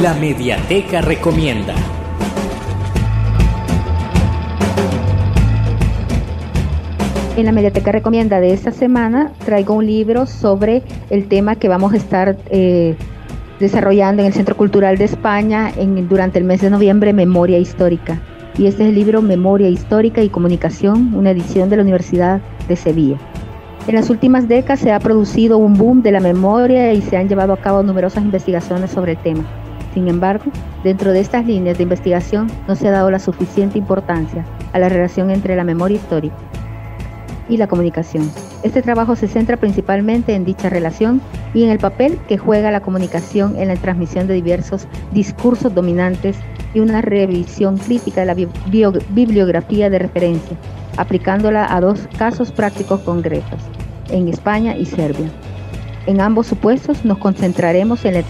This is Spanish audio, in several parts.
La Mediateca Recomienda. En la Mediateca Recomienda de esta semana traigo un libro sobre el tema que vamos a estar eh, desarrollando en el Centro Cultural de España durante el mes de noviembre, Memoria Histórica. Y este es el libro Memoria Histórica y Comunicación, una edición de la Universidad de Sevilla. En las últimas décadas se ha producido un boom de la memoria y se han llevado a cabo numerosas investigaciones sobre el tema. Sin embargo, dentro de estas líneas de investigación no se ha dado la suficiente importancia a la relación entre la memoria histórica y la comunicación. Este trabajo se centra principalmente en dicha relación y en el papel que juega la comunicación en la transmisión de diversos discursos dominantes y una revisión crítica de la bibliografía de referencia, aplicándola a dos casos prácticos concretos, en España y Serbia. En ambos supuestos nos concentraremos en la,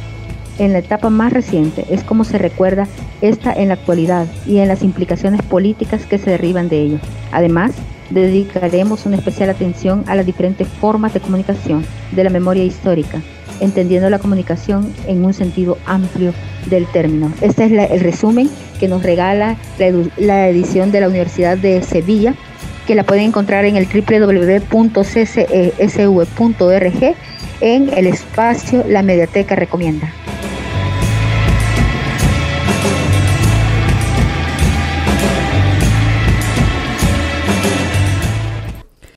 en la etapa más reciente, es como se recuerda esta en la actualidad y en las implicaciones políticas que se derivan de ello. Además, dedicaremos una especial atención a las diferentes formas de comunicación de la memoria histórica, entendiendo la comunicación en un sentido amplio del término. Este es el resumen que nos regala la, edición de la Universidad de Sevilla, que la pueden encontrar en el www.ccesv.org en el espacio La Mediateca Recomienda.